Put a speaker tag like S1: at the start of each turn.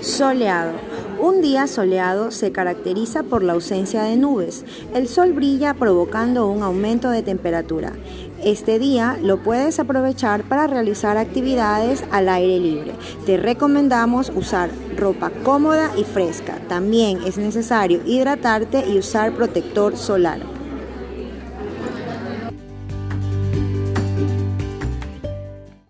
S1: Soleado. Un día soleado se caracteriza por la ausencia de nubes. El sol brilla provocando un aumento de temperatura. Este día lo puedes aprovechar para realizar actividades al aire libre. Te recomendamos usar ropa cómoda y fresca. También es necesario hidratarte y usar protector solar.